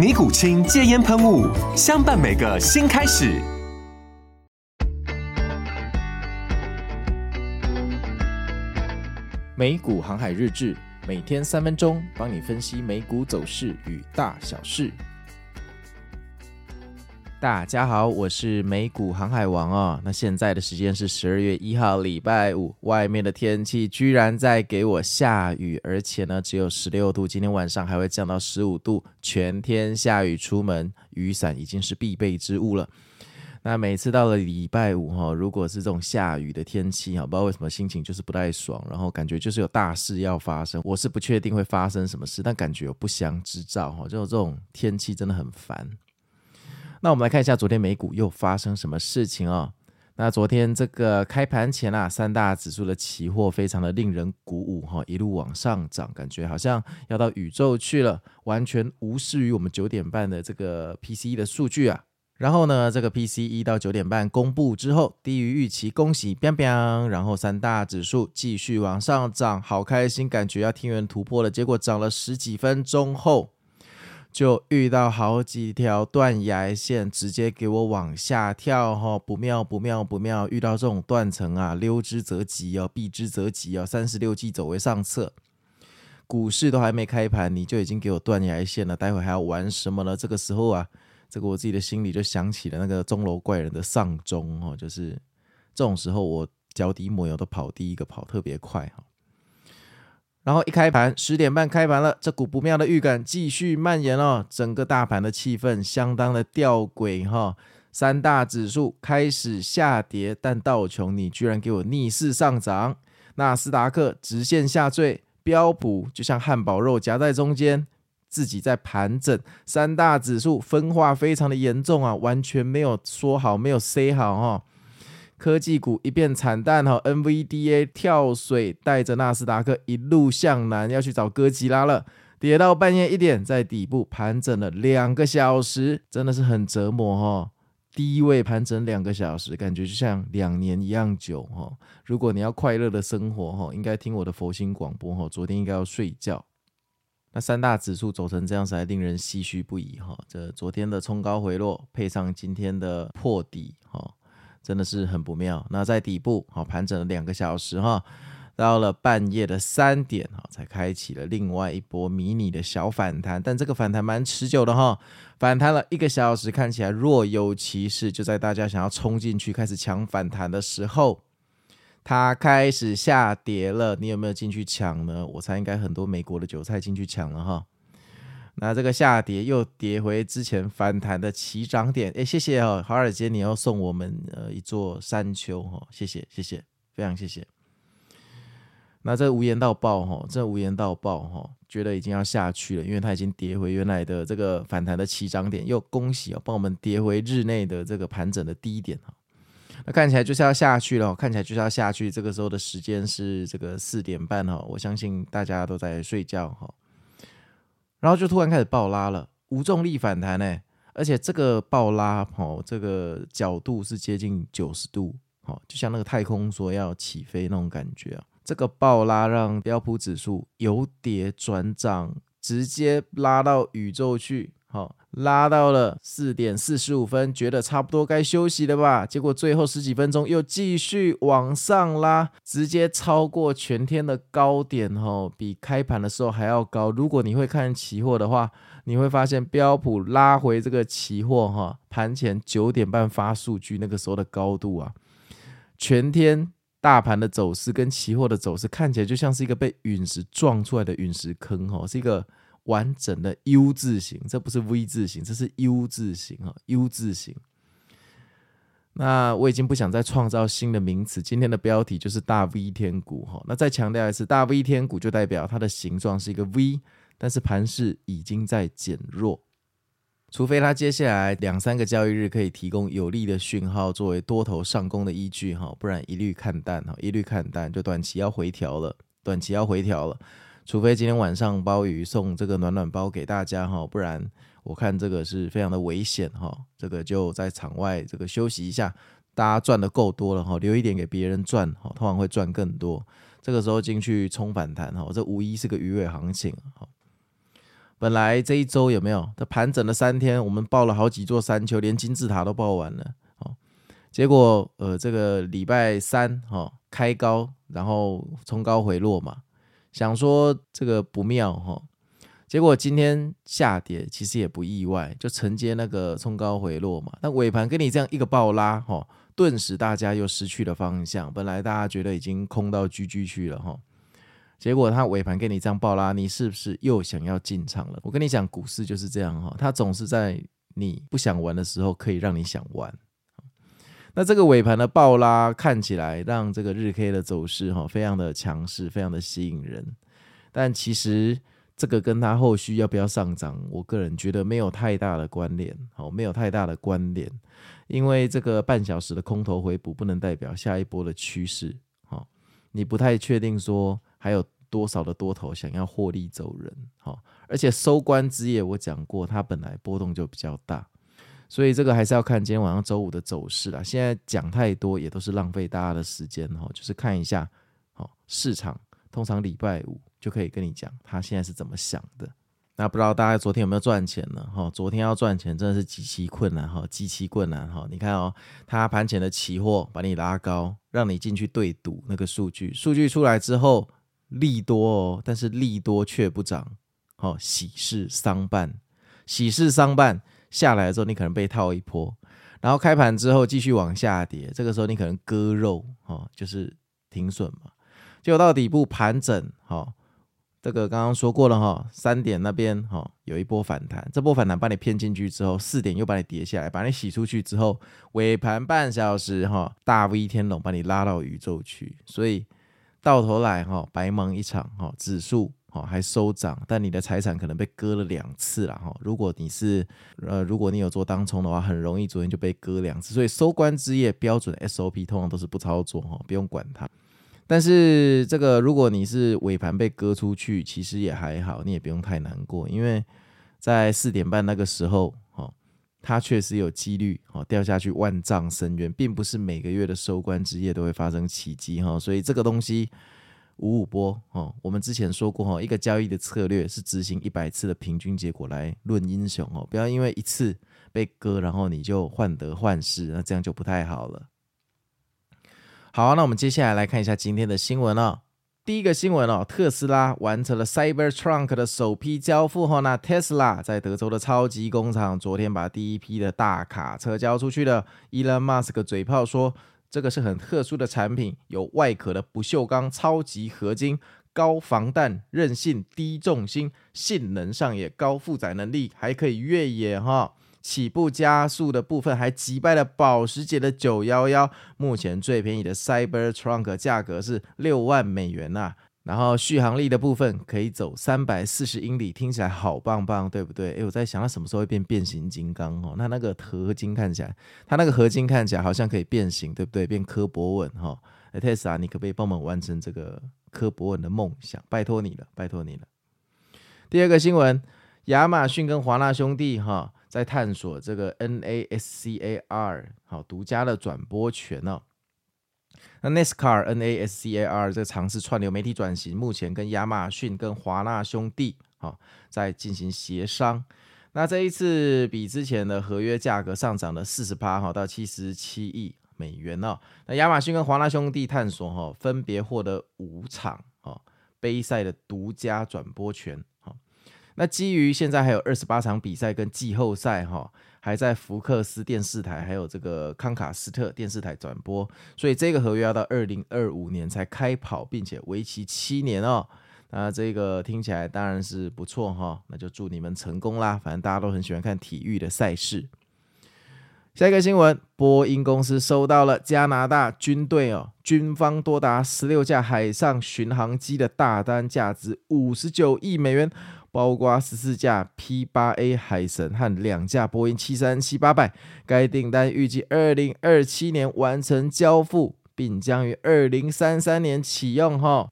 尼古清戒烟喷雾，相伴每个新开始。美股航海日志，每天三分钟，帮你分析美股走势与大小事。大家好，我是美股航海王哦。那现在的时间是十二月一号，礼拜五。外面的天气居然在给我下雨，而且呢只有十六度，今天晚上还会降到十五度，全天下雨，出门雨伞已经是必备之物了。那每次到了礼拜五哈，如果是这种下雨的天气哈，不知道为什么心情就是不太爽，然后感觉就是有大事要发生。我是不确定会发生什么事，但感觉有不祥之兆哈，就这种天气真的很烦。那我们来看一下昨天美股又发生什么事情哦。那昨天这个开盘前啊，三大指数的期货非常的令人鼓舞哈，一路往上涨，感觉好像要到宇宙去了，完全无视于我们九点半的这个 PCE 的数据啊。然后呢，这个 PCE 到九点半公布之后，低于预期，恭喜，biang biang。然后三大指数继续往上涨，好开心，感觉要天元突破了。结果涨了十几分钟后。就遇到好几条断崖线，直接给我往下跳，哈，不妙不妙不妙！遇到这种断层啊，溜之则吉哦，避之则吉哦。三十六计，走为上策。股市都还没开盘，你就已经给我断崖线了，待会还要玩什么呢？这个时候啊，这个我自己的心里就想起了那个钟楼怪人的丧钟，哦，就是这种时候，我脚底抹油都跑第一个，跑特别快，哈。然后一开盘，十点半开盘了，这股不妙的预感继续蔓延哦。整个大盘的气氛相当的吊诡哈。三大指数开始下跌，但道琼你居然给我逆势上涨，纳斯达克直线下坠，标普就像汉堡肉夹在中间，自己在盘整。三大指数分化非常的严重啊，完全没有说好，没有 say 好哈。科技股一片惨淡哈，NVDA 跳水带着纳斯达克一路向南，要去找哥吉拉了。跌到半夜一点，在底部盘整了两个小时，真的是很折磨哈。低位盘整两个小时，感觉就像两年一样久哈。如果你要快乐的生活哈，应该听我的佛心广播哈。昨天应该要睡觉。那三大指数走成这样子，还令人唏嘘不已哈。这昨天的冲高回落，配上今天的破底哈。真的是很不妙。那在底部好盘整了两个小时哈，到了半夜的三点哈，才开启了另外一波迷你的小反弹。但这个反弹蛮持久的哈，反弹了一个小时，看起来若有其事。就在大家想要冲进去开始抢反弹的时候，它开始下跌了。你有没有进去抢呢？我猜应该很多美国的韭菜进去抢了哈。那这个下跌又跌回之前反弹的起涨点，哎，谢谢哦，华尔街，你要送我们呃一座山丘哈，谢谢谢谢，非常谢谢。那这无言到爆哈，这无言到爆哈，觉得已经要下去了，因为它已经跌回原来的这个反弹的起涨点，又恭喜哦，帮我们跌回日内的这个盘整的低点哈。那看起来就是要下去了，看起来就是要下去，这个时候的时间是这个四点半哈，我相信大家都在睡觉哈。然后就突然开始爆拉了，无重力反弹呢，而且这个爆拉哦，这个角度是接近九十度，哦，就像那个太空梭要起飞那种感觉啊。这个爆拉让标普指数由跌转涨，直接拉到宇宙去。拉到了四点四十五分，觉得差不多该休息了吧？结果最后十几分钟又继续往上拉，直接超过全天的高点，哈，比开盘的时候还要高。如果你会看期货的话，你会发现标普拉回这个期货，哈，盘前九点半发数据那个时候的高度啊，全天大盘的走势跟期货的走势看起来就像是一个被陨石撞出来的陨石坑哈，是一个完整的 U 字形，这不是 V 字形，这是 U 字形哈，U 字形。那我已经不想再创造新的名词，今天的标题就是大 V 天股哈。那再强调一次，大 V 天股就代表它的形状是一个 V，但是盘势已经在减弱。除非它接下来两三个交易日可以提供有利的讯号作为多头上攻的依据哈，不然一律看淡哈，一律看淡，就短期要回调了，短期要回调了。除非今天晚上包鱼送这个暖暖包给大家哈，不然我看这个是非常的危险哈，这个就在场外这个休息一下，大家赚的够多了哈，留一点给别人赚哈，通常会赚更多。这个时候进去冲反弹哈，这无疑是个鱼尾行情哈。本来这一周有没有？它盘整了三天，我们报了好几座山丘，连金字塔都报完了。哦，结果呃，这个礼拜三哈、开高，然后冲高回落嘛，想说这个不妙哈、哦，结果今天下跌，其实也不意外，就承接那个冲高回落嘛。那尾盘跟你这样一个暴拉哈、哦，顿时大家又失去了方向。本来大家觉得已经空到 GG 去了哈。哦结果它尾盘跟你这样爆拉，你是不是又想要进场了？我跟你讲，股市就是这样哈，它总是在你不想玩的时候，可以让你想玩。那这个尾盘的爆拉看起来让这个日 K 的走势哈，非常的强势，非常的吸引人。但其实这个跟它后续要不要上涨，我个人觉得没有太大的关联，好，没有太大的关联，因为这个半小时的空头回补不能代表下一波的趋势，好，你不太确定说。还有多少的多头想要获利走人？好，而且收官之夜我讲过，它本来波动就比较大，所以这个还是要看今天晚上周五的走势啦。现在讲太多也都是浪费大家的时间哈，就是看一下，好，市场通常礼拜五就可以跟你讲他现在是怎么想的。那不知道大家昨天有没有赚钱呢？哈，昨天要赚钱真的是极其困难哈，极其困难哈。你看哦，它盘前的期货把你拉高，让你进去对赌那个数据，数据出来之后。利多哦，但是利多却不涨，好，喜事丧办，喜事丧办下来之后，你可能被套一波，然后开盘之后继续往下跌，这个时候你可能割肉，哈，就是停损嘛。结果到底部盘整，哈，这个刚刚说过了哈，三点那边哈有一波反弹，这波反弹把你骗进去之后，四点又把你跌下来，把你洗出去之后，尾盘半小时哈大 V 天龙把你拉到宇宙去，所以。到头来哈，白忙一场哈，指数哦还收涨，但你的财产可能被割了两次了哈。如果你是呃，如果你有做当冲的话，很容易昨天就被割两次。所以收官之夜标准 SOP 通常都是不操作哈，不用管它。但是这个如果你是尾盘被割出去，其实也还好，你也不用太难过，因为在四点半那个时候。它确实有几率哦掉下去万丈深渊，并不是每个月的收官之夜都会发生奇迹哈，所以这个东西五五波哦。我们之前说过哈，一个交易的策略是执行一百次的平均结果来论英雄哦，不要因为一次被割，然后你就患得患失，那这样就不太好了。好，那我们接下来来看一下今天的新闻哦。第一个新闻哦，特斯拉完成了 Cybertruck 的首批交付后，那 Tesla 在德州的超级工厂昨天把第一批的大卡车交出去了。Elon Musk 嘴炮说，这个是很特殊的产品，有外壳的不锈钢超级合金，高防弹、韧性、低重心，性能上也高负载能力，还可以越野哈。起步加速的部分还击败了保时捷的911，目前最便宜的 Cyber Trunk 价格是六万美元呐、然后续航力的部分可以走三百四十英里，听起来好棒棒，对不对？诶，我在想它什么时候会变变形金刚哦？那那个合金看起来，它那个合金看起来好像可以变形，对不对？变柯博文哈。Tesla，你可不可以帮我们完成这个柯博文的梦想？拜托你了，拜托你了。第二个新闻，亚马逊跟华纳兄弟哈。在探索这个 NASCAR 好独家的转播权哦。那 NASCAR NASCAR 这个尝试串流媒体转型，目前跟亚马逊跟华纳兄弟好在进行协商。那这一次比之前的合约价格上涨了四十八哈到七十七亿美元哦。那亚马逊跟华纳兄弟探索哈分别获得五场哈杯赛的独家转播权。那基于现在还有二十八场比赛跟季后赛哈，还在福克斯电视台还有这个康卡斯特电视台转播，所以这个合约要到二零二五年才开跑，并且为期七年哦。那这个听起来当然是不错哈，那就祝你们成功啦！反正大家都很喜欢看体育的赛事。下一个新闻，波音公司收到了加拿大军队哦，军方多达十六架海上巡航机的大单，价值五十九亿美元。包括十四架 P-8A 海神和两架波音七三七八百，该订单预计二零二七年完成交付，并将于二零三三年启用。哈，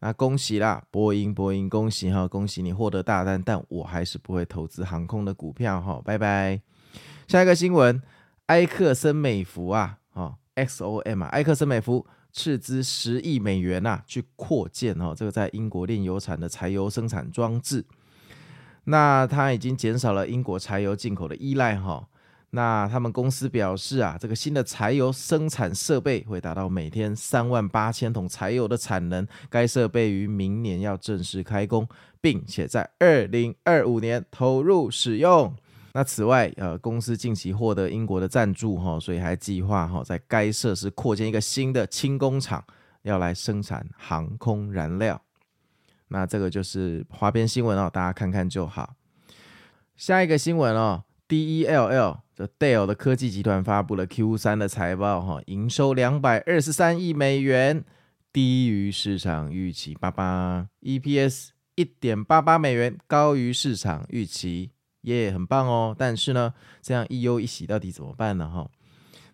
那恭喜啦，波音，波音，恭喜哈，恭喜你获得大单，但我还是不会投资航空的股票哈，拜拜。下一个新闻，埃克森美孚啊，哈，XOM 啊，埃克森美孚。斥资十亿美元呐、啊，去扩建哦，这个在英国炼油厂的柴油生产装置。那它已经减少了英国柴油进口的依赖哈。那他们公司表示啊，这个新的柴油生产设备会达到每天三万八千桶柴油的产能。该设备于明年要正式开工，并且在二零二五年投入使用。那此外，呃，公司近期获得英国的赞助哈，所以还计划哈在该设施扩建一个新的轻工厂，要来生产航空燃料。那这个就是花边新闻哦，大家看看就好。下一个新闻哦，DELL 的 Dell 的科技集团发布了 Q 三的财报哈，营收两百二十三亿美元，低于市场预期八八，EPS 一点八八美元，高于市场预期。耶、很棒哦，但是呢，这样一忧一喜到底怎么办呢？哈，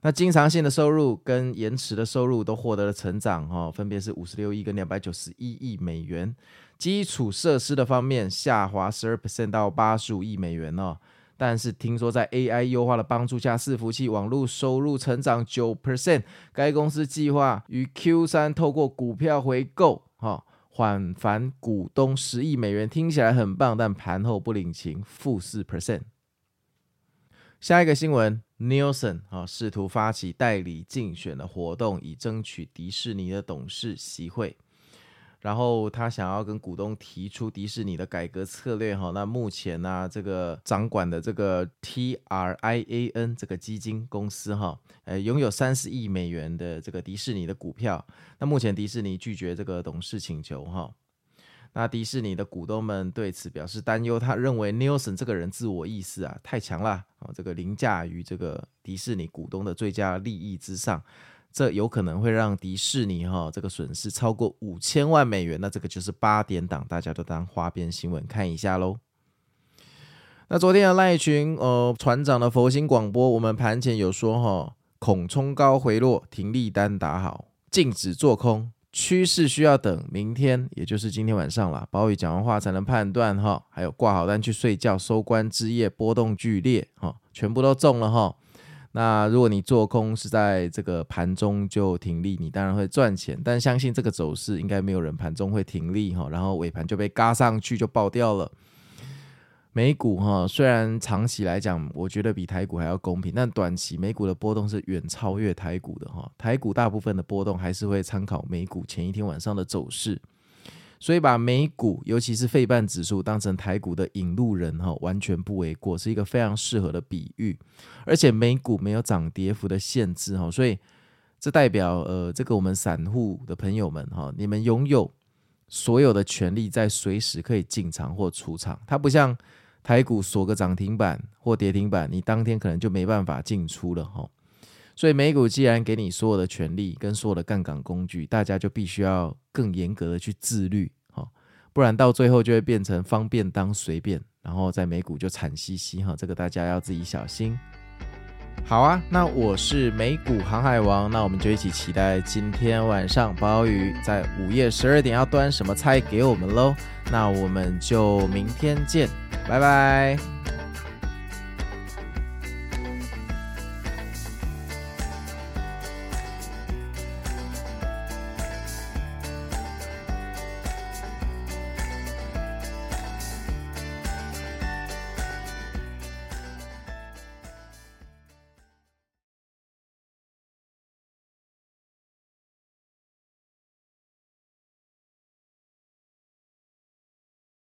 那经常性的收入跟延迟的收入都获得了成长，哈，分别是五十六亿跟两百九十一亿美元。基础设施的方面下滑十二 percent 到八十五亿美元哦，但是听说在 AI 优化的帮助下，伺服器网络收入成长九 percent。该公司计划于 Q 三透过股票回购，缓返股东十亿美元，听起来很棒，但盘后不领情，负四 percent。下一个新闻，Nielsen 啊试图发起代理竞选的活动，以争取迪士尼的董事席会。然后他想要跟股东提出迪士尼的改革策略哈，那目前呢、啊，这个掌管的这个 T R I A N 这个基金公司哈，呃，拥有三十亿美元的这个迪士尼的股票。那目前迪士尼拒绝这个董事请求哈，那迪士尼的股东们对此表示担忧，他认为 Nielsen 这个人自我意识啊太强了啊，这个凌驾于这个迪士尼股东的最佳利益之上。这有可能会让迪士尼哈这个损失超过五千万美元，那这个就是八点档，大家都当花边新闻看一下喽。那昨天的赖群呃船长的佛心广播，我们盘前有说哈，恐冲高回落，停利单打好，禁止做空，趋势需要等明天，也就是今天晚上了。鲍宇讲完话才能判断哈，还有挂好单去睡觉，收官之夜波动剧烈哈，全部都中了哈。那如果你做空是在这个盘中就停利，你当然会赚钱。但相信这个走势应该没有人盘中会停利哈，然后尾盘就被嘎上去就爆掉了。美股哈虽然长期来讲我觉得比台股还要公平，但短期美股的波动是远超越台股的哈。台股大部分的波动还是会参考美股前一天晚上的走势。所以把美股，尤其是费半指数当成台股的引路人哈，完全不为过，是一个非常适合的比喻。而且美股没有涨跌幅的限制哈，所以这代表呃，这个我们散户的朋友们哈，你们拥有所有的权利，在随时可以进场或出场。它不像台股锁个涨停板或跌停板，你当天可能就没办法进出了哈。所以美股既然给你所有的权利跟所有的杠杆工具，大家就必须要更严格的去自律，哈，不然到最后就会变成方便当随便，然后在美股就惨兮兮，哈，这个大家要自己小心。好啊，那我是美股航海王，那我们就一起期待今天晚上鲍鱼在午夜十二点要端什么菜给我们喽。那我们就明天见，拜拜。